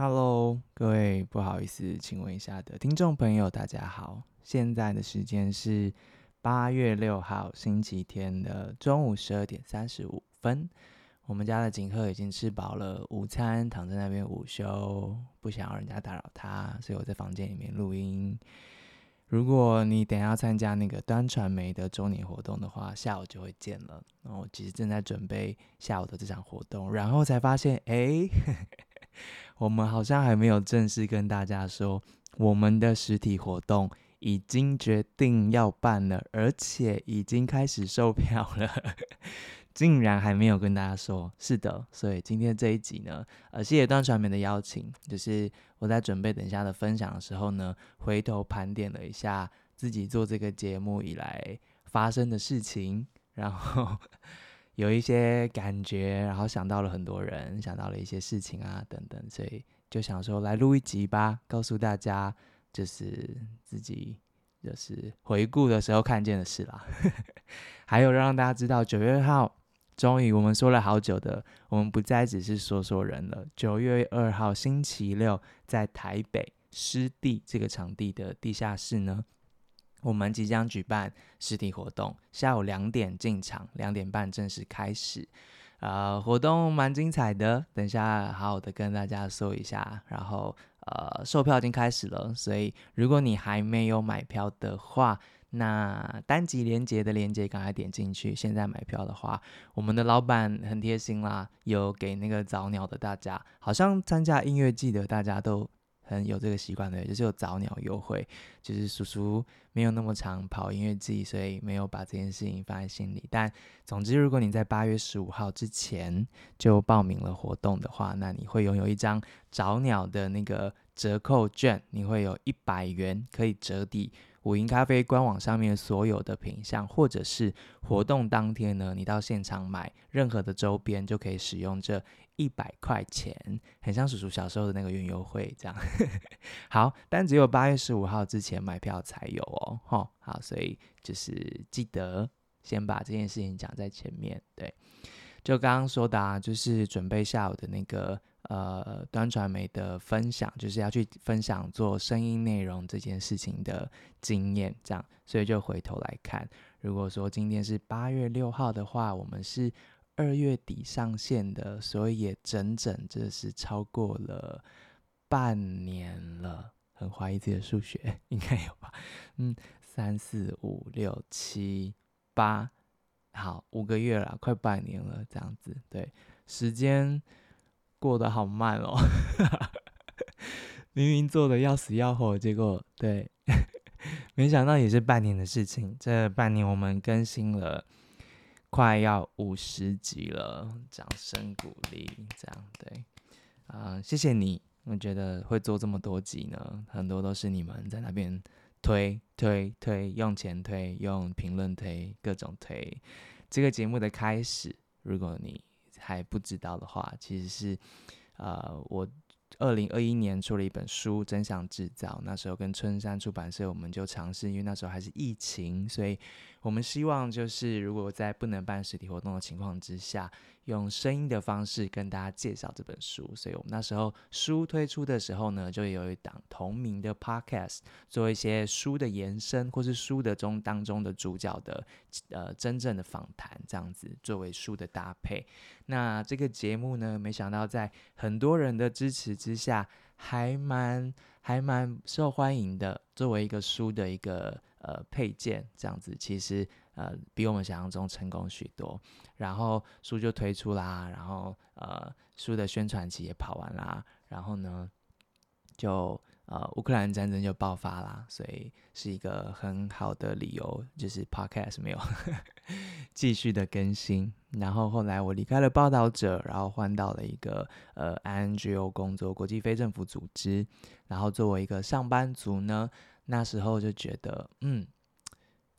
Hello，各位不好意思，请问一下的听众朋友，大家好。现在的时间是八月六号星期天的中午十二点三十五分。我们家的景鹤已经吃饱了午餐，躺在那边午休，不想让人家打扰他，所以我在房间里面录音。如果你等下要参加那个端传媒的周年活动的话，下午就会见了。然后我其实正在准备下午的这场活动，然后才发现，哎。我们好像还没有正式跟大家说，我们的实体活动已经决定要办了，而且已经开始售票了，竟然还没有跟大家说。是的，所以今天这一集呢，呃，谢谢段传媒的邀请，就是我在准备等一下的分享的时候呢，回头盘点了一下自己做这个节目以来发生的事情，然后。有一些感觉，然后想到了很多人，想到了一些事情啊，等等，所以就想说来录一集吧，告诉大家就是自己就是回顾的时候看见的事啦，还有让大家知道九月二号，终于我们说了好久的，我们不再只是说说人了。九月二号星期六，在台北湿地这个场地的地下室呢。我们即将举办实体活动，下午两点进场，两点半正式开始。呃，活动蛮精彩的，等下好好的跟大家说一下。然后，呃，售票已经开始了，所以如果你还没有买票的话，那单集连接的连接赶快点进去。现在买票的话，我们的老板很贴心啦，有给那个早鸟的大家，好像参加音乐季的大家都。很有这个习惯的，就是有早鸟优惠。就是叔叔没有那么常跑音乐季，所以没有把这件事情放在心里。但总之，如果你在八月十五号之前就报名了活动的话，那你会拥有一张早鸟的那个折扣券，你会有一百元可以折抵午营咖啡官网上面所有的品相，或者是活动当天呢，你到现场买任何的周边就可以使用这。一百块钱，很像叔叔小时候的那个园游会这样。好，但只有八月十五号之前买票才有哦。吼，好，所以就是记得先把这件事情讲在前面。对，就刚刚说的啊，就是准备下午的那个呃端传媒的分享，就是要去分享做声音内容这件事情的经验，这样，所以就回头来看，如果说今天是八月六号的话，我们是。二月底上线的，所以也整整这是超过了半年了。很怀疑自己的数学，应该有吧？嗯，三四五六七八，好，五个月了，快半年了，这样子。对，时间过得好慢哦。明明做的要死要活，结果对，没想到也是半年的事情。这半年我们更新了。快要五十集了，掌声鼓励，这样对，啊、谢谢你，我觉得会做这么多集呢，很多都是你们在那边推推推，用钱推，用评论推，各种推。这个节目的开始，如果你还不知道的话，其实是，呃，我。二零二一年出了一本书《真相制造》，那时候跟春山出版社，我们就尝试，因为那时候还是疫情，所以我们希望就是如果在不能办实体活动的情况之下，用声音的方式跟大家介绍这本书。所以我们那时候书推出的时候呢，就有一档同名的 podcast，做一些书的延伸，或是书的中当中的主角的呃真正的访谈，这样子作为书的搭配。那这个节目呢，没想到在很多人的支持之下，还蛮还蛮受欢迎的。作为一个书的一个呃配件，这样子其实呃比我们想象中成功许多。然后书就推出啦，然后呃书的宣传期也跑完啦，然后呢就。呃，乌克兰战争就爆发啦，所以是一个很好的理由，就是 Podcast 没有 继续的更新。然后后来我离开了报道者，然后换到了一个呃 NGO 工作，国际非政府组织。然后作为一个上班族呢，那时候就觉得，嗯，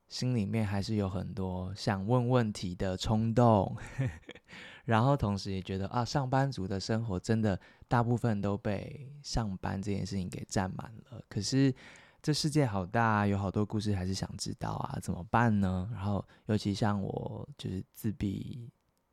心里面还是有很多想问问题的冲动。然后同时也觉得啊，上班族的生活真的大部分都被上班这件事情给占满了。可是这世界好大，有好多故事还是想知道啊，怎么办呢？然后尤其像我就是自闭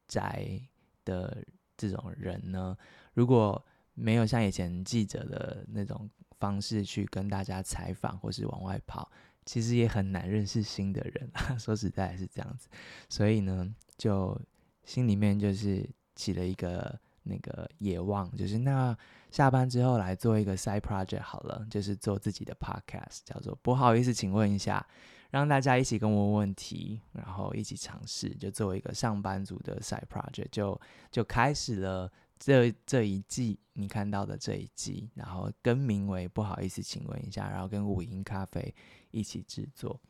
宅的这种人呢，如果没有像以前记者的那种方式去跟大家采访或是往外跑，其实也很难认识新的人。说实在是这样子，所以呢，就心里面就是起了一个那个野望，就是那下班之后来做一个 side project 好了，就是做自己的 podcast，叫做不好意思，请问一下。让大家一起跟我问问题，然后一起尝试，就作为一个上班族的 side project，就就开始了这这一季你看到的这一季，然后更名为不好意思，请问一下，然后跟五音咖啡一起制作。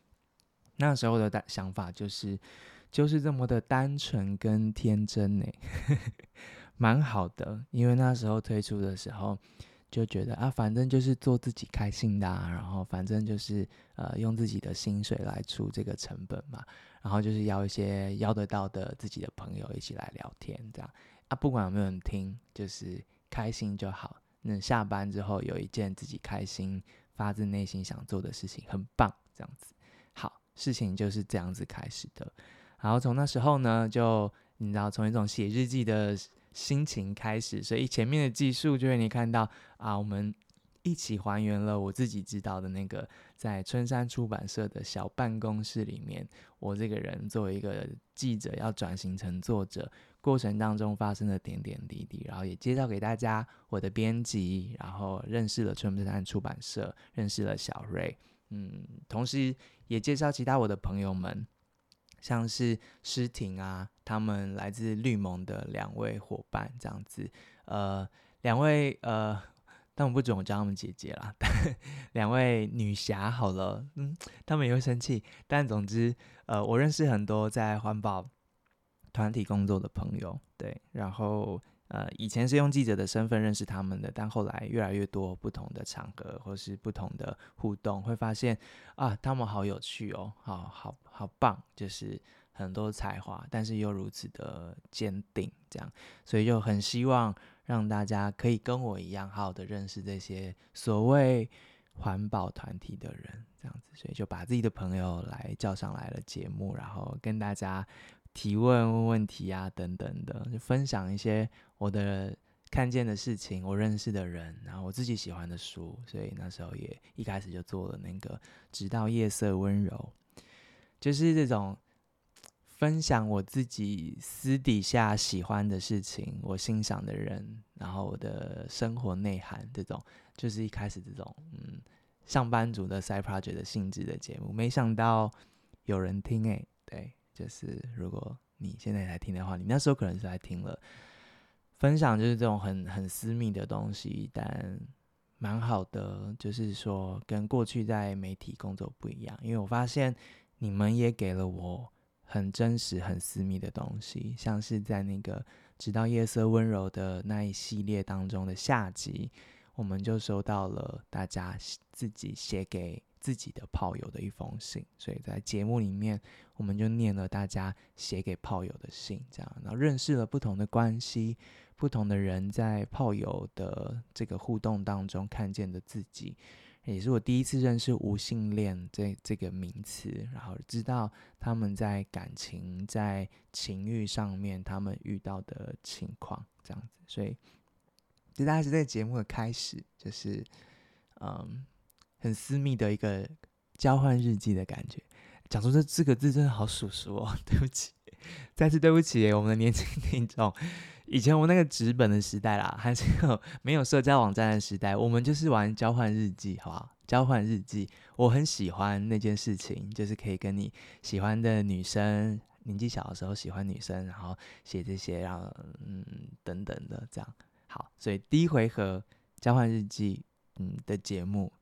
那时候的想法就是就是这么的单纯跟天真呢，蛮好的，因为那时候推出的时候。就觉得啊，反正就是做自己开心的啊，然后反正就是呃，用自己的薪水来出这个成本嘛，然后就是邀一些邀得到的自己的朋友一起来聊天，这样啊，不管有没有人听，就是开心就好。那下班之后有一件自己开心、发自内心想做的事情，很棒，这样子。好，事情就是这样子开始的。然后从那时候呢，就你知道，从一种写日记的。心情开始，所以前面的技术就会你看到啊，我们一起还原了我自己知道的那个在春山出版社的小办公室里面，我这个人作为一个记者要转型成作者过程当中发生的点点滴滴，然后也介绍给大家我的编辑，然后认识了春山出版社，认识了小瑞，嗯，同时也介绍其他我的朋友们。像是诗婷啊，他们来自绿盟的两位伙伴这样子，呃，两位呃，但我不准我叫他们姐姐啦，两位女侠好了，嗯，他们也会生气，但总之，呃，我认识很多在环保团体工作的朋友，对，然后。呃，以前是用记者的身份认识他们的，但后来越来越多不同的场合或是不同的互动，会发现啊，他们好有趣哦，好好好棒，就是很多才华，但是又如此的坚定，这样，所以就很希望让大家可以跟我一样，好好的认识这些所谓环保团体的人，这样子，所以就把自己的朋友来叫上来了节目，然后跟大家。提问问问题啊，等等的，就分享一些我的看见的事情，我认识的人，然后我自己喜欢的书，所以那时候也一开始就做了那个，直到夜色温柔，就是这种分享我自己私底下喜欢的事情，我欣赏的人，然后我的生活内涵，这种就是一开始这种嗯上班族的 side project 的性质的节目，没想到有人听诶、对。就是如果你现在来听的话，你那时候可能是来听了分享，就是这种很很私密的东西，但蛮好的。就是说跟过去在媒体工作不一样，因为我发现你们也给了我很真实、很私密的东西，像是在那个直到夜色温柔的那一系列当中的下集，我们就收到了大家自己写给。自己的炮友的一封信，所以在节目里面，我们就念了大家写给炮友的信，这样，然后认识了不同的关系，不同的人在炮友的这个互动当中看见的自己，也是我第一次认识无性恋这这个名词，然后知道他们在感情在情欲上面他们遇到的情况，这样子，所以这大概是在节目的开始，就是嗯。很私密的一个交换日记的感觉，讲出这四个字真的好叔叔哦，对不起，再次对不起我们的年轻听众。以前我们那个纸本的时代啦，还是有没有社交网站的时代，我们就是玩交换日记，好不好？交换日记，我很喜欢那件事情，就是可以跟你喜欢的女生，年纪小的时候喜欢女生，然后写这些，然后嗯等等的这样。好，所以第一回合交换日记，嗯的节目。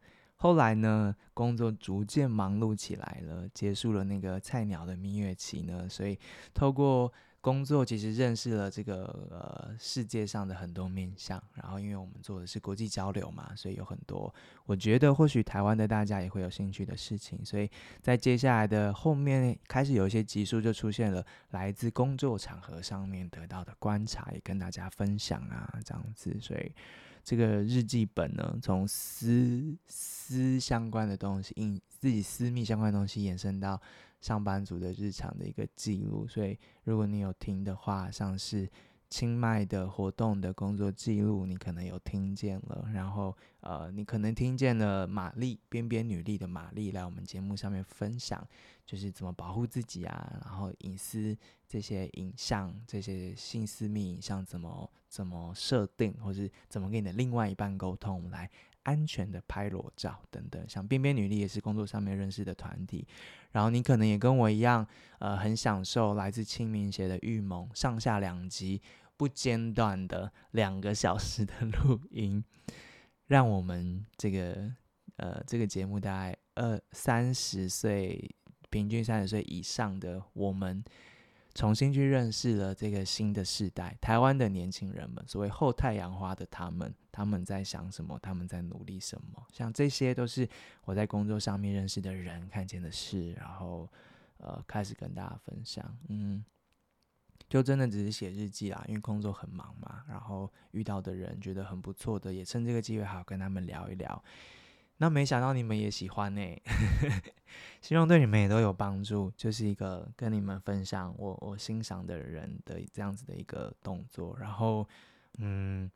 后来呢，工作逐渐忙碌起来了，结束了那个菜鸟的蜜月期呢，所以透过工作，其实认识了这个呃世界上的很多面向。然后，因为我们做的是国际交流嘛，所以有很多我觉得或许台湾的大家也会有兴趣的事情。所以在接下来的后面，开始有一些集数就出现了来自工作场合上面得到的观察，也跟大家分享啊，这样子。所以。这个日记本呢，从私私相关的东西，因自己私密相关的东西延伸到上班族的日常的一个记录。所以，如果你有听的话，像是清迈的活动的工作记录，你可能有听见了。然后，呃，你可能听见了玛丽边边女力的玛丽来我们节目上面分享，就是怎么保护自己啊，然后隐私这些影像、这些性私密影像怎么怎么设定，或是怎么跟你的另外一半沟通来。安全的拍裸照等等，像边边女力也是工作上面认识的团体，然后你可能也跟我一样，呃，很享受来自清明节的预谋上下两集不间断的两个小时的录音，让我们这个呃这个节目大概二三十岁，平均三十岁以上的我们。重新去认识了这个新的世代，台湾的年轻人们，所谓后太阳花的他们，他们在想什么？他们在努力什么？像这些都是我在工作上面认识的人看见的事，然后呃开始跟大家分享。嗯，就真的只是写日记啦，因为工作很忙嘛，然后遇到的人觉得很不错的，也趁这个机会好好跟他们聊一聊。那没想到你们也喜欢呢、欸，希望对你们也都有帮助。就是一个跟你们分享我我欣赏的人的这样子的一个动作，然后嗯，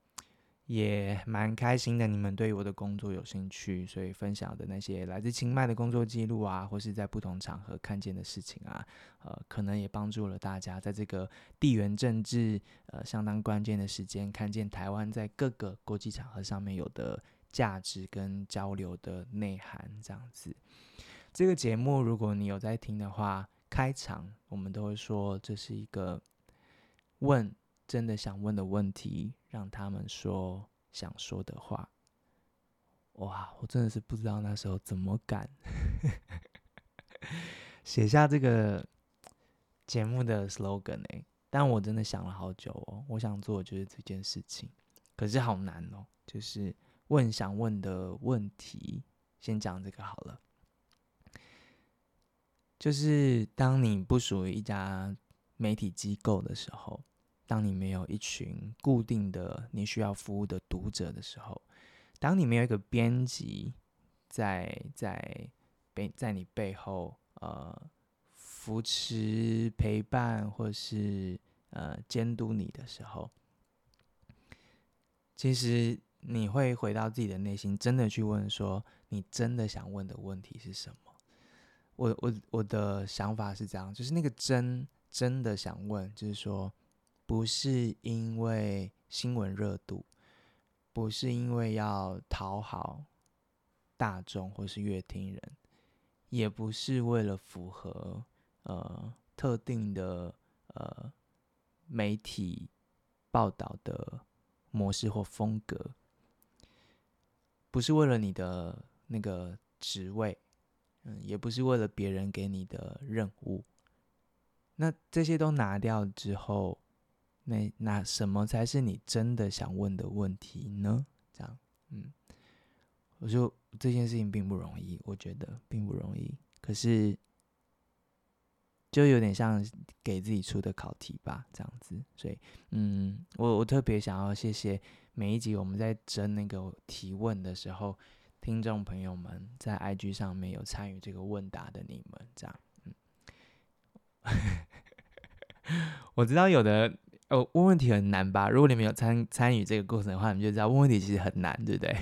也蛮开心的。你们对我的工作有兴趣，所以分享的那些来自清迈的工作记录啊，或是在不同场合看见的事情啊，呃，可能也帮助了大家在这个地缘政治呃相当关键的时间，看见台湾在各个国际场合上面有的。价值跟交流的内涵，这样子。这个节目，如果你有在听的话，开场我们都会说这是一个问真的想问的问题，让他们说想说的话。哇，我真的是不知道那时候怎么敢 写下这个节目的 slogan 欸，但我真的想了好久哦。我想做的就是这件事情，可是好难哦，就是。问想问的问题，先讲这个好了。就是当你不属于一家媒体机构的时候，当你没有一群固定的你需要服务的读者的时候，当你没有一个编辑在在背在你背后呃扶持陪伴或是呃监督你的时候，其实。你会回到自己的内心，真的去问说，你真的想问的问题是什么？我我我的想法是这样，就是那个真真的想问，就是说，不是因为新闻热度，不是因为要讨好大众或是阅听人，也不是为了符合呃特定的呃媒体报道的模式或风格。不是为了你的那个职位，嗯，也不是为了别人给你的任务。那这些都拿掉之后，那那什么才是你真的想问的问题呢？这样，嗯，我就这件事情并不容易，我觉得并不容易。可是，就有点像给自己出的考题吧，这样子。所以，嗯，我我特别想要谢谢。每一集我们在征那个提问的时候，听众朋友们在 IG 上面有参与这个问答的你们，这样，嗯，我知道有的哦，问问题很难吧？如果你们有参参与这个过程的话，你们就知道问问题其实很难，对不对？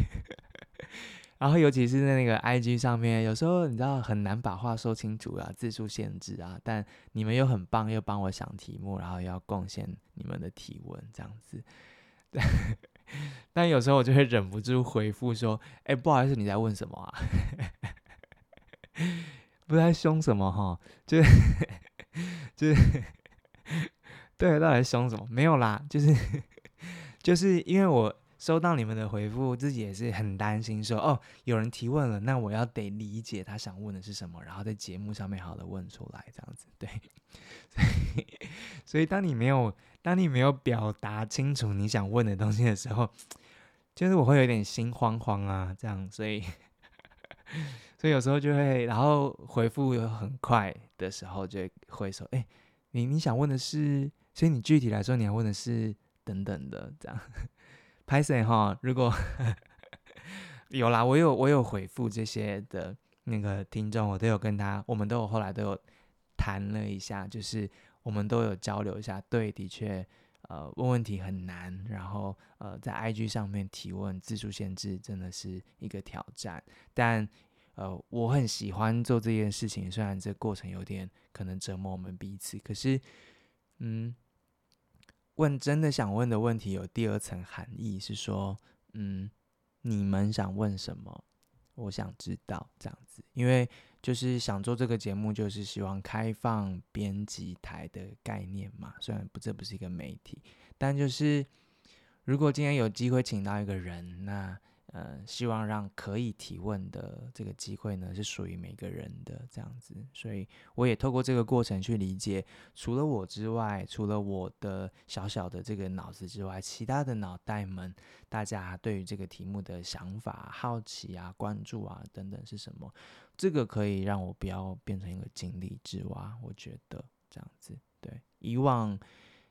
然后尤其是在那个 IG 上面，有时候你知道很难把话说清楚啊，字数限制啊，但你们又很棒，又帮我想题目，然后又要贡献你们的提问，这样子，但有时候我就会忍不住回复说：“哎、不好意思，你在问什么啊？不知道凶什么哈？就是就是对，到底凶什么？没有啦，就是 就是因为我收到你们的回复，自己也是很担心说，哦，有人提问了，那我要得理解他想问的是什么，然后在节目上面好的问出来，这样子对。所以，所以当你没有。”当你没有表达清楚你想问的东西的时候，就是我会有点心慌慌啊，这样，所以，所以有时候就会，然后回复又很快的时候，就会说，哎，你你想问的是，所以你具体来说，你要问的是等等的，这样，拍谢哈，如果 有啦，我有我有回复这些的那个听众，我都有跟他，我们都有后来都有谈了一下，就是。我们都有交流一下，对，的确，呃问问题很难，然后呃在 IG 上面提问字数限制真的是一个挑战。但呃我很喜欢做这件事情，虽然这过程有点可能折磨我们彼此，可是嗯。问真的想问的问题有第二层含义，是说，嗯，你们想问什么？我想知道这样子，因为就是想做这个节目，就是希望开放编辑台的概念嘛。虽然不，这不是一个媒体，但就是如果今天有机会请到一个人，那。呃，希望让可以提问的这个机会呢，是属于每个人的这样子，所以我也透过这个过程去理解，除了我之外，除了我的小小的这个脑子之外，其他的脑袋们，大家对于这个题目的想法、好奇啊、关注啊等等是什么？这个可以让我不要变成一个井底之蛙，我觉得这样子，对，以往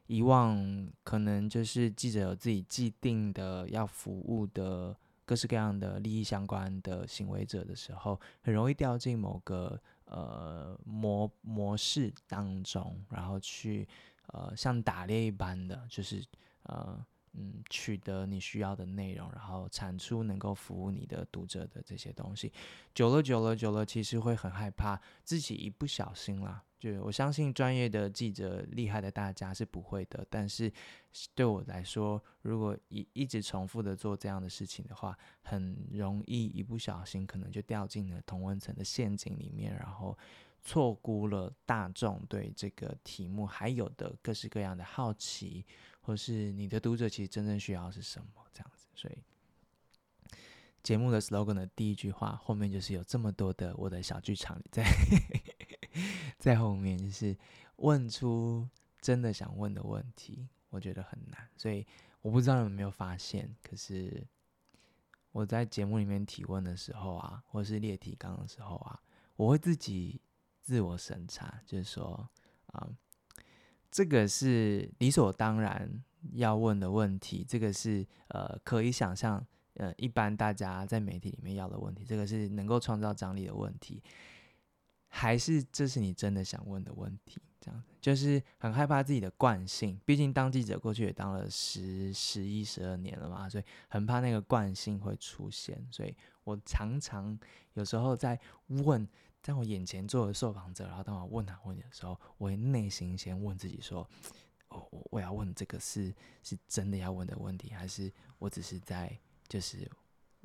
以往可能就是记者有自己既定的要服务的。各式各样的利益相关的行为者的时候，很容易掉进某个呃模模式当中，然后去呃像打猎一般的，就是呃。嗯，取得你需要的内容，然后产出能够服务你的读者的这些东西，久了久了久了，其实会很害怕自己一不小心啦。就我相信专业的记者、厉害的大家是不会的，但是对我来说，如果一一直重复的做这样的事情的话，很容易一不小心可能就掉进了同温层的陷阱里面，然后错估了大众对这个题目还有的各式各样的好奇。或是你的读者其实真正需要是什么这样子，所以节目的 slogan 的第一句话后面就是有这么多的我的小剧场在 在后面，就是问出真的想问的问题，我觉得很难，所以我不知道你们有没有发现，可是我在节目里面提问的时候啊，或是列提纲的时候啊，我会自己自我审查，就是说啊。这个是理所当然要问的问题，这个是呃可以想象，呃一般大家在媒体里面要的问题，这个是能够创造张力的问题，还是这是你真的想问的问题？这样就是很害怕自己的惯性，毕竟当记者过去也当了十、十一、十二年了嘛，所以很怕那个惯性会出现，所以我常常有时候在问。在我眼前坐的受访者，然后当我问他问题的时候，我会内心先问自己说：“哦，我要问这个是是真的要问的问题，还是我只是在就是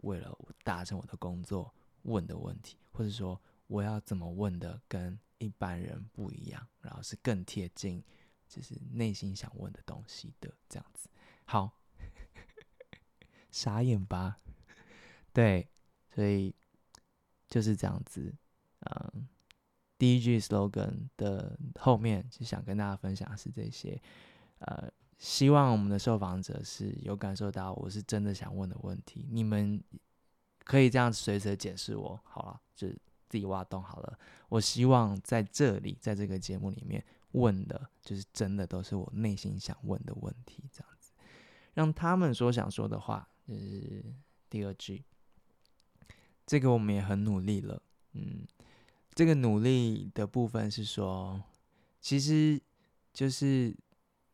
为了达成我的工作问的问题，或者说我要怎么问的跟一般人不一样，然后是更贴近就是内心想问的东西的这样子。”好，傻眼吧？对，所以就是这样子。嗯，第一句 slogan 的后面就想跟大家分享的是这些，呃，希望我们的受访者是有感受到我是真的想问的问题。你们可以这样随时解释我，好了，就自己挖洞好了。我希望在这里，在这个节目里面问的，就是真的都是我内心想问的问题，这样子，让他们说想说的话。就是第二句，这个我们也很努力了，嗯。这个努力的部分是说，其实就是，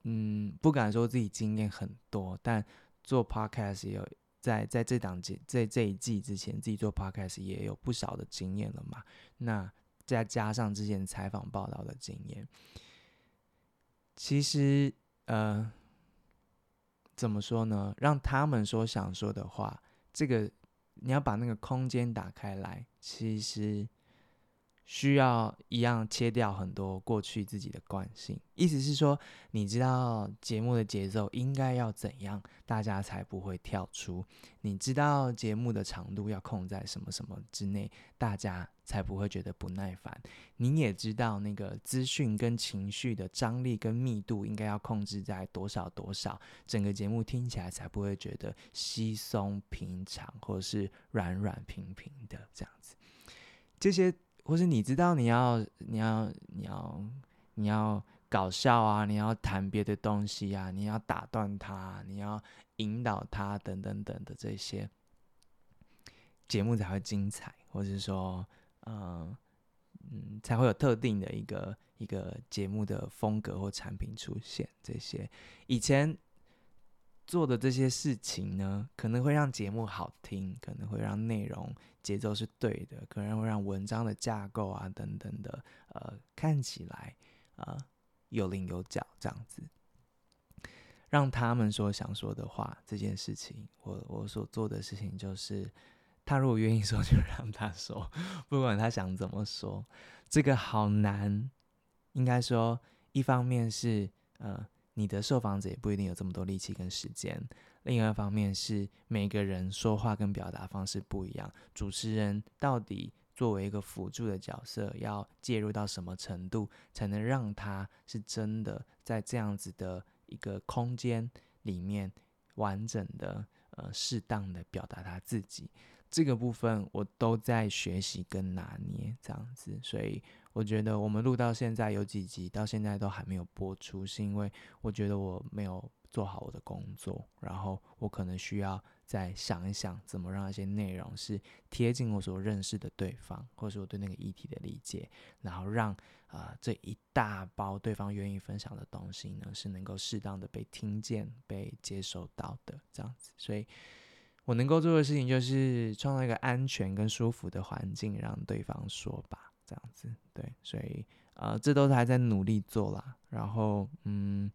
嗯，不敢说自己经验很多，但做 podcast 也有在在这档节在这一季之前，自己做 podcast 也有不少的经验了嘛。那再加上之前采访报道的经验，其实呃，怎么说呢？让他们说想说的话，这个你要把那个空间打开来，其实。需要一样切掉很多过去自己的惯性，意思是说，你知道节目的节奏应该要怎样，大家才不会跳出；你知道节目的长度要控在什么什么之内，大家才不会觉得不耐烦。你也知道那个资讯跟情绪的张力跟密度应该要控制在多少多少，整个节目听起来才不会觉得稀松平常或者是软软平平的这样子。这些。或是你知道你要你要你要你要搞笑啊，你要谈别的东西啊，你要打断他，你要引导他等等等的这些节目才会精彩，或是说，嗯嗯，才会有特定的一个一个节目的风格或产品出现。这些以前做的这些事情呢，可能会让节目好听，可能会让内容节奏是对的，可能会让文章的架构啊等等的，呃，看起来呃有棱有角这样子。让他们说想说的话，这件事情，我我所做的事情就是，他如果愿意说，就让他说，不管他想怎么说，这个好难。应该说，一方面是，呃，你的受访者也不一定有这么多力气跟时间；另外一方面是，每个人说话跟表达方式不一样，主持人到底作为一个辅助的角色，要介入到什么程度，才能让他是真的在这样子的。一个空间里面完整的呃适当的表达他自己，这个部分我都在学习跟拿捏这样子，所以我觉得我们录到现在有几集到现在都还没有播出，是因为我觉得我没有做好我的工作，然后我可能需要再想一想怎么让一些内容是贴近我所认识的对方，或是我对那个议题的理解，然后让。啊、这一大包对方愿意分享的东西呢，是能够适当的被听见、被接收到的，这样子。所以，我能够做的事情就是创造一个安全跟舒服的环境，让对方说吧，这样子。对，所以，呃，这都是还在努力做啦。然后，嗯，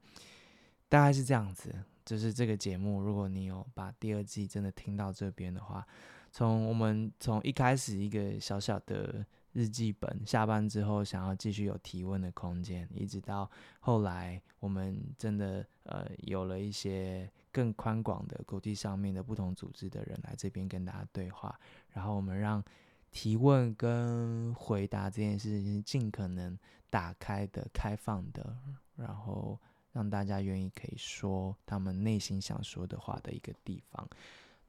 大概是这样子。就是这个节目，如果你有把第二季真的听到这边的话，从我们从一开始一个小小的。日记本下班之后，想要继续有提问的空间，一直到后来，我们真的呃有了一些更宽广的国际上面的不同组织的人来这边跟大家对话，然后我们让提问跟回答这件事情尽可能打开的、开放的，然后让大家愿意可以说他们内心想说的话的一个地方。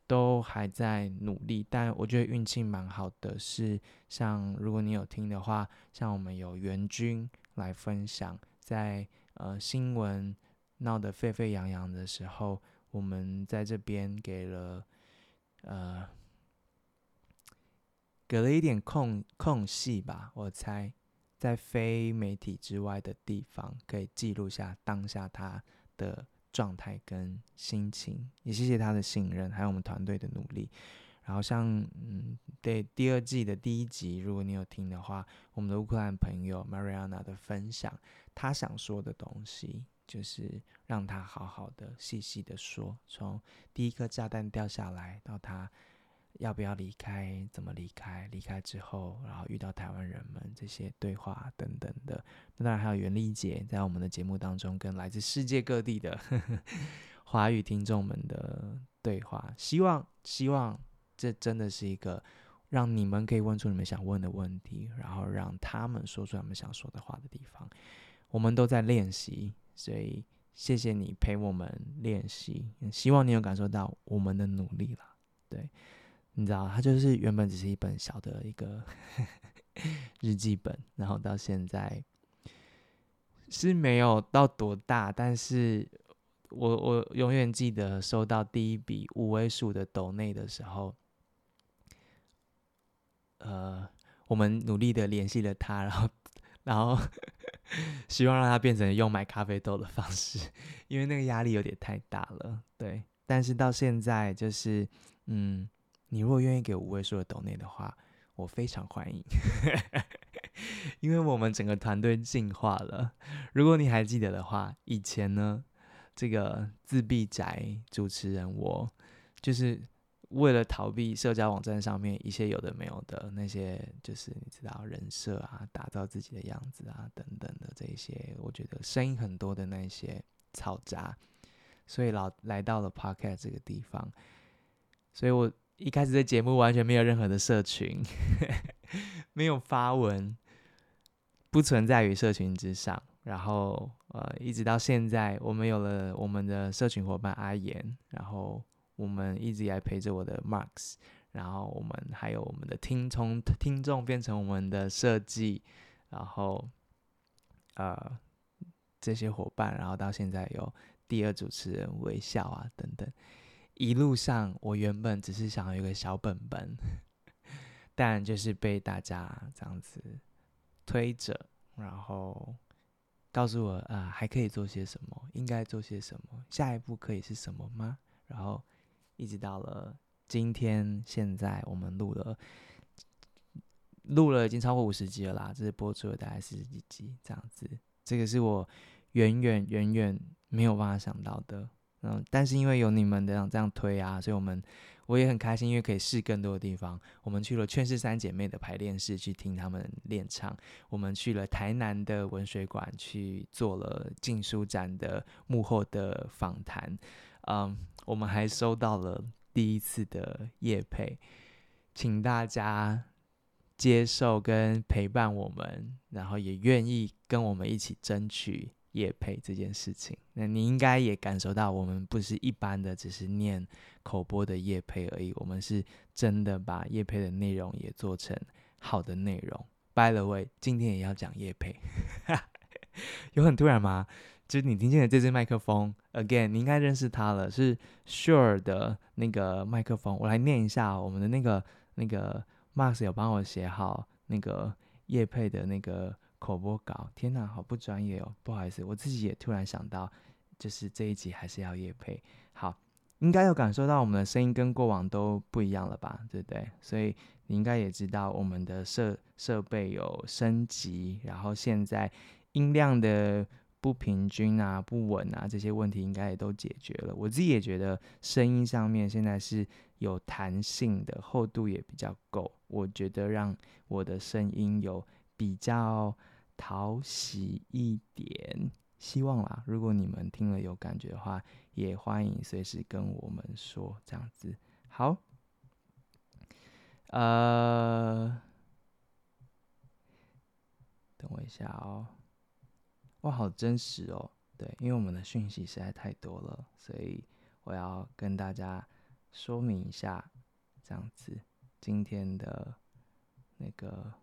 都还在努力，但我觉得运气蛮好的是，像如果你有听的话，像我们有援军来分享，在呃新闻闹得沸沸扬扬的时候，我们在这边给了呃给了一点空空隙吧，我猜在非媒体之外的地方，可以记录下当下他的。状态跟心情，也谢谢他的信任，还有我们团队的努力。然后像嗯，对第二季的第一集，如果你有听的话，我们的乌克兰朋友 Mariana 的分享，他想说的东西，就是让他好好的、细细的说，从第一颗炸弹掉下来到他。要不要离开？怎么离开？离开之后，然后遇到台湾人们这些对话等等的。那当然还有袁丽姐在我们的节目当中跟来自世界各地的呵 呵华语听众们的对话。希望希望这真的是一个让你们可以问出你们想问的问题，然后让他们说出他们想说的话的地方。我们都在练习，所以谢谢你陪我们练习。希望你有感受到我们的努力了，对。你知道，它就是原本只是一本小的一个 日记本，然后到现在是没有到多大，但是我我永远记得收到第一笔五位数的抖内的时候，呃，我们努力的联系了他，然后然后 希望让他变成用买咖啡豆的方式，因为那个压力有点太大了，对。但是到现在就是，嗯。你如果愿意给五位数的抖内的话，我非常欢迎，因为我们整个团队进化了。如果你还记得的话，以前呢，这个自闭宅主持人我就是为了逃避社交网站上面一些有的没有的那些，就是你知道人设啊，打造自己的样子啊等等的这一些，我觉得声音很多的那些嘈杂，所以老来到了 Podcast 这个地方，所以我。一开始的节目完全没有任何的社群，没有发文，不存在于社群之上。然后呃，一直到现在，我们有了我们的社群伙伴阿言，然后我们一直以来陪着我的 Mark，然后我们还有我们的听从听众变成我们的设计，然后呃这些伙伴，然后到现在有第二主持人微笑啊等等。一路上，我原本只是想要一个小本本，但就是被大家这样子推着，然后告诉我啊，还可以做些什么，应该做些什么，下一步可以是什么吗？然后一直到了今天，现在我们录了，录了已经超过五十集了啦，这是播出了大概四十几集这样子，这个是我远远远远没有办法想到的。嗯，但是因为有你们的这样推啊，所以我们我也很开心，因为可以试更多的地方。我们去了劝世三姐妹的排练室去听他们练唱，我们去了台南的文水馆去做了禁书展的幕后的访谈。嗯，我们还收到了第一次的夜配，请大家接受跟陪伴我们，然后也愿意跟我们一起争取。夜配这件事情，那你应该也感受到，我们不是一般的只是念口播的夜配而已，我们是真的把夜配的内容也做成好的内容。By the way，今天也要讲夜配，有很突然吗？就是你听见的这支麦克风，Again，你应该认识它了，是 Sure 的那个麦克风。我来念一下我们的那个那个 Max 有帮我写好那个业配的那个。口播稿，天哪，好不专业哦！不好意思，我自己也突然想到，就是这一集还是要夜配。好，应该有感受到我们的声音跟过往都不一样了吧？对不对？所以你应该也知道我们的设设备有升级，然后现在音量的不平均啊、不稳啊这些问题应该也都解决了。我自己也觉得声音上面现在是有弹性的，厚度也比较够。我觉得让我的声音有比较。讨喜一点，希望啦。如果你们听了有感觉的话，也欢迎随时跟我们说，这样子。好，呃，等我一下哦。哇，好真实哦。对，因为我们的讯息实在太多了，所以我要跟大家说明一下，这样子，今天的那个。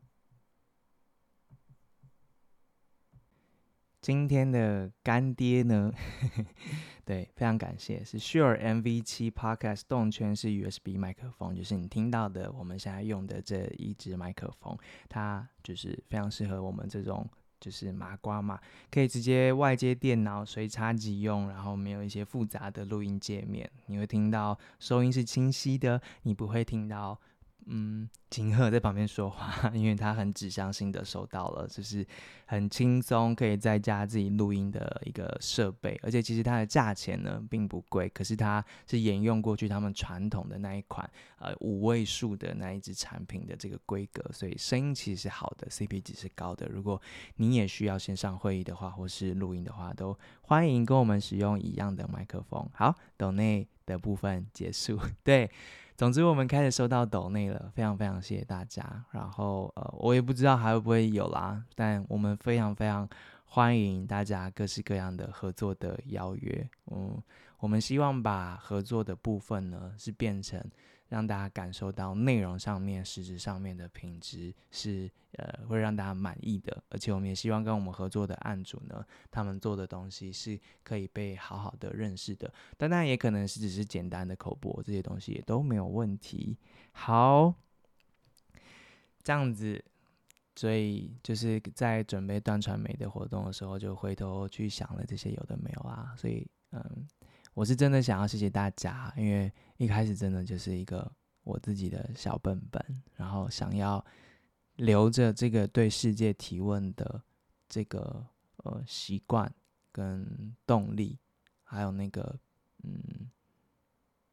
今天的干爹呢？对，非常感谢，是 Sure MV7 Podcast 动圈式 USB 麦克风，就是你听到的我们现在用的这一支麦克风，它就是非常适合我们这种就是麻瓜嘛，可以直接外接电脑随插即用，然后没有一些复杂的录音界面，你会听到收音是清晰的，你不会听到。嗯，秦赫在旁边说话，因为他很指向性的收到了，就是很轻松可以在家自己录音的一个设备，而且其实它的价钱呢并不贵，可是它是沿用过去他们传统的那一款呃五位数的那一支产品的这个规格，所以声音其实是好的，CP 值是高的。如果你也需要线上会议的话，或是录音的话，都欢迎跟我们使用一样的麦克风。好，抖内的部分结束，对。总之，我们开始收到抖内了，非常非常谢谢大家。然后，呃，我也不知道还会不会有啦，但我们非常非常欢迎大家各式各样的合作的邀约。嗯，我们希望把合作的部分呢，是变成。让大家感受到内容上面、实质上面的品质是呃会让大家满意的，而且我们也希望跟我们合作的案主呢，他们做的东西是可以被好好的认识的。当然也可能是只是简单的口播，这些东西也都没有问题。好，这样子，所以就是在准备端传媒的活动的时候，就回头去想了这些有的没有啊，所以嗯。我是真的想要谢谢大家，因为一开始真的就是一个我自己的小本本，然后想要留着这个对世界提问的这个呃习惯跟动力，还有那个嗯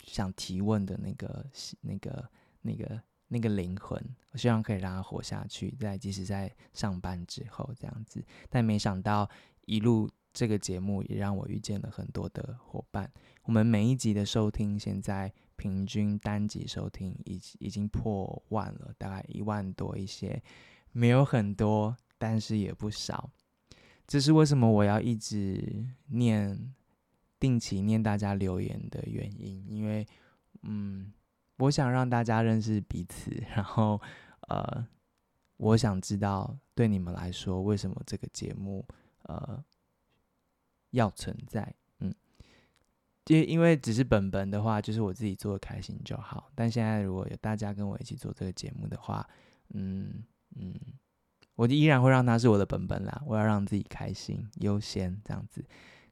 想提问的那个那个那个那个灵魂，我希望可以让它活下去，在即使在上班之后这样子，但没想到一路。这个节目也让我遇见了很多的伙伴。我们每一集的收听，现在平均单集收听已已经破万了，大概一万多一些，没有很多，但是也不少。这是为什么我要一直念，定期念大家留言的原因。因为，嗯，我想让大家认识彼此，然后，呃，我想知道对你们来说，为什么这个节目，呃。要存在，嗯，因因为只是本本的话，就是我自己做的开心就好。但现在如果有大家跟我一起做这个节目的话，嗯嗯，我就依然会让它是我的本本啦，我要让自己开心优先这样子。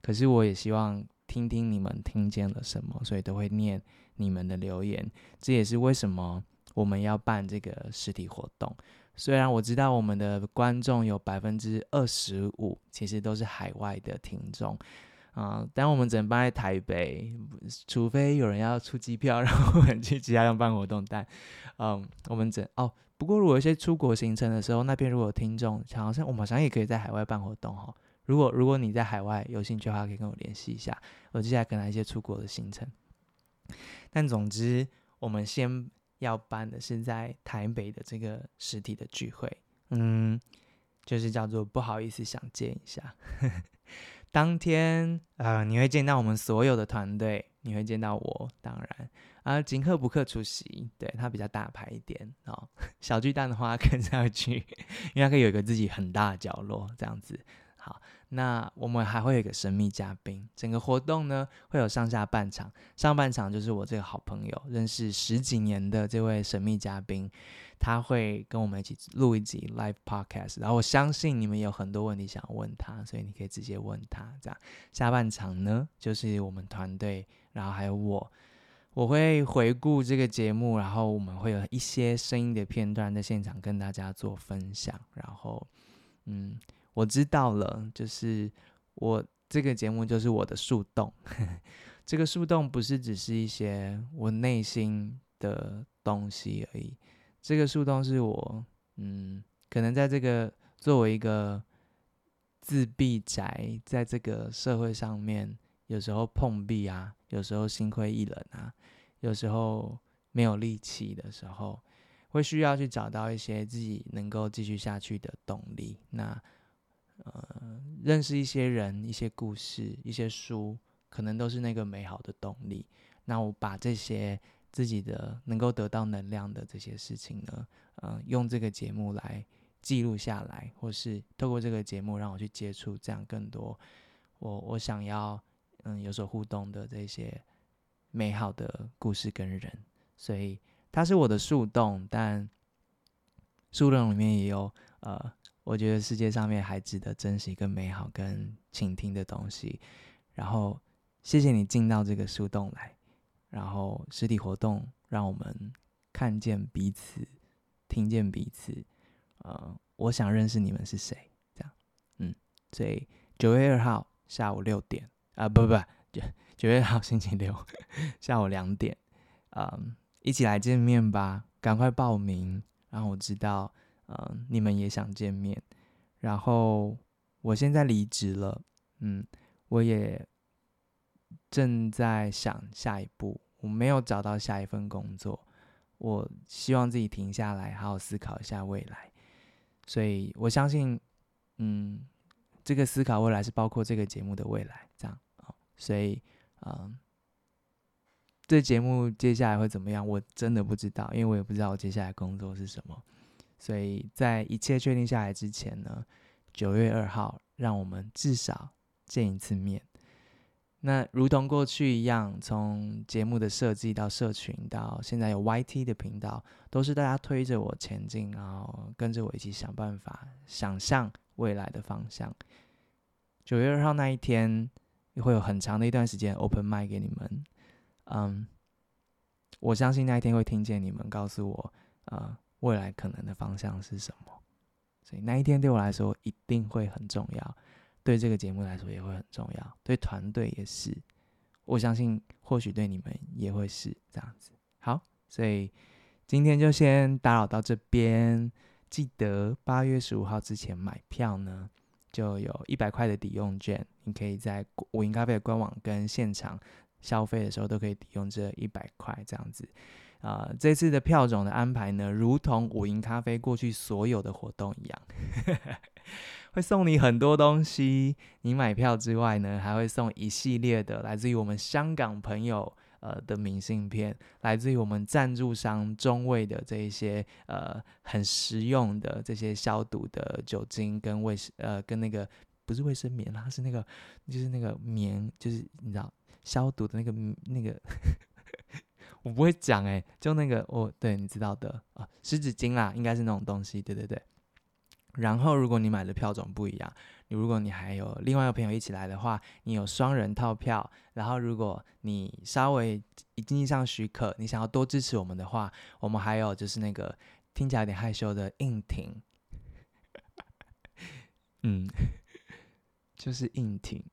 可是我也希望听听你们听见了什么，所以都会念你们的留言。这也是为什么我们要办这个实体活动。虽然我知道我们的观众有百分之二十五其实都是海外的听众啊、但我们只能办在台北，除非有人要出机票，让我们去其他地方办活动。但嗯，我们只哦。不过，如果有一些出国行程的时候，那边如果有听众，好像我们好像也可以在海外办活动哈。如果如果你在海外有兴趣的话，可以跟我联系一下，我接下来可能一些出国的行程。但总之，我们先要办的是在台北的这个实体的聚会，嗯，就是叫做不好意思，想见一下。当天，呃，你会见到我们所有的团队，你会见到我，当然。啊，金克不克出席，对，他比较大牌一点哦。小巨蛋的话跟上去，因为他可以有一个自己很大的角落这样子。好，那我们还会有一个神秘嘉宾。整个活动呢会有上下半场，上半场就是我这个好朋友认识十几年的这位神秘嘉宾，他会跟我们一起录一集 live podcast。然后我相信你们有很多问题想问他，所以你可以直接问他。这样下半场呢就是我们团队，然后还有我。我会回顾这个节目，然后我们会有一些声音的片段在现场跟大家做分享。然后，嗯，我知道了，就是我这个节目就是我的树洞。这个树洞不是只是一些我内心的东西而已，这个树洞是我，嗯，可能在这个作为一个自闭宅，在这个社会上面。有时候碰壁啊，有时候心灰意冷啊，有时候没有力气的时候，会需要去找到一些自己能够继续下去的动力。那呃，认识一些人、一些故事、一些书，可能都是那个美好的动力。那我把这些自己的能够得到能量的这些事情呢，呃，用这个节目来记录下来，或是透过这个节目让我去接触这样更多我我想要。嗯，有所互动的这些美好的故事跟人，所以它是我的树洞，但树洞里面也有呃，我觉得世界上面还值得珍惜、跟美好、跟倾听的东西。然后谢谢你进到这个树洞来，然后实体活动让我们看见彼此、听见彼此。呃，我想认识你们是谁，这样，嗯，所以九月二号下午六点。啊，不不不，九九月号星期六下午两点，嗯，一起来见面吧，赶快报名，让我知道，嗯，你们也想见面。然后我现在离职了，嗯，我也正在想下一步，我没有找到下一份工作，我希望自己停下来，好好思考一下未来。所以我相信，嗯，这个思考未来是包括这个节目的未来，这样。所以，嗯，这节目接下来会怎么样？我真的不知道，因为我也不知道我接下来工作是什么。所以在一切确定下来之前呢，九月二号，让我们至少见一次面。那如同过去一样，从节目的设计到社群，到现在有 YT 的频道，都是大家推着我前进，然后跟着我一起想办法，想象未来的方向。九月二号那一天。会有很长的一段时间 open mic 给你们，嗯，我相信那一天会听见你们告诉我，呃，未来可能的方向是什么，所以那一天对我来说一定会很重要，对这个节目来说也会很重要，对团队也是，我相信或许对你们也会是这样子。好，所以今天就先打扰到这边，记得八月十五号之前买票呢。就有一百块的抵用券，你可以在午营咖啡的官网跟现场消费的时候都可以抵用这一百块，这样子。啊、这次的票种的安排呢，如同五营咖啡过去所有的活动一样，会送你很多东西。你买票之外呢，还会送一系列的来自于我们香港朋友。呃的明信片，来自于我们赞助商中卫的这一些呃很实用的这些消毒的酒精跟卫呃跟那个不是卫生棉啦，是那个就是那个棉，就是你知道消毒的那个那个我不会讲哎，就那个哦对，你知道的啊湿纸巾啦，应该是那种东西，对对对。然后，如果你买的票种不一样，你如果你还有另外一个朋友一起来的话，你有双人套票。然后，如果你稍微经济上许可，你想要多支持我们的话，我们还有就是那个听起来有点害羞的硬挺，嗯，就是硬挺，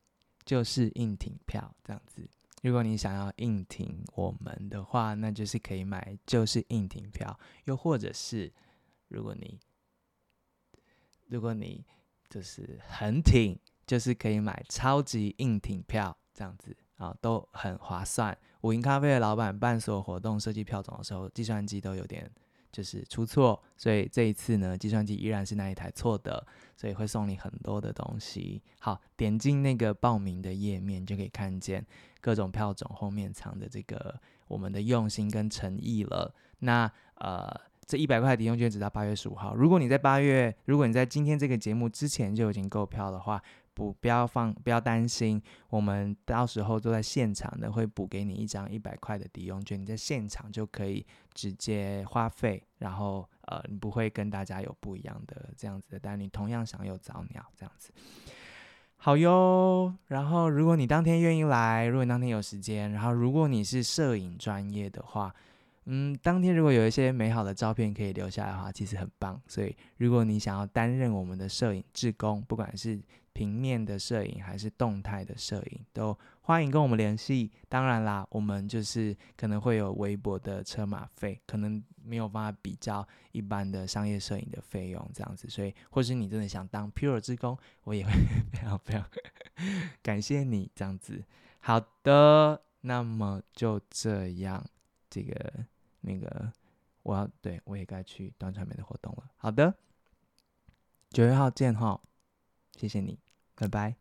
就是硬挺票这样子。如果你想要硬挺我们的话，那就是可以买就是硬挺票，又或者是如果你。如果你就是很挺，就是可以买超级硬挺票这样子啊，都很划算。五营咖啡的老板办所有活动设计票种的时候，计算机都有点就是出错，所以这一次呢，计算机依然是那一台错的，所以会送你很多的东西。好，点进那个报名的页面，就可以看见各种票种后面藏的这个我们的用心跟诚意了。那呃。这一百块抵用券直到八月十五号。如果你在八月，如果你在今天这个节目之前就已经购票的话，不不要放，不要担心，我们到时候都在现场的会补给你一张一百块的抵用券，你在现场就可以直接花费，然后呃，你不会跟大家有不一样的这样子的，但你同样享有早鸟这样子。好哟，然后如果你当天愿意来，如果你当天有时间，然后如果你是摄影专业的话。嗯，当天如果有一些美好的照片可以留下来的话，其实很棒。所以，如果你想要担任我们的摄影志工，不管是平面的摄影还是动态的摄影，都欢迎跟我们联系。当然啦，我们就是可能会有微薄的车马费，可能没有办法比较一般的商业摄影的费用这样子。所以，或是你真的想当 Pure 志工，我也会 非常非常 感谢你这样子。好的，那么就这样。这个那个，我要对我也该去端传媒的活动了。好的，九月号见哈，谢谢你，拜拜。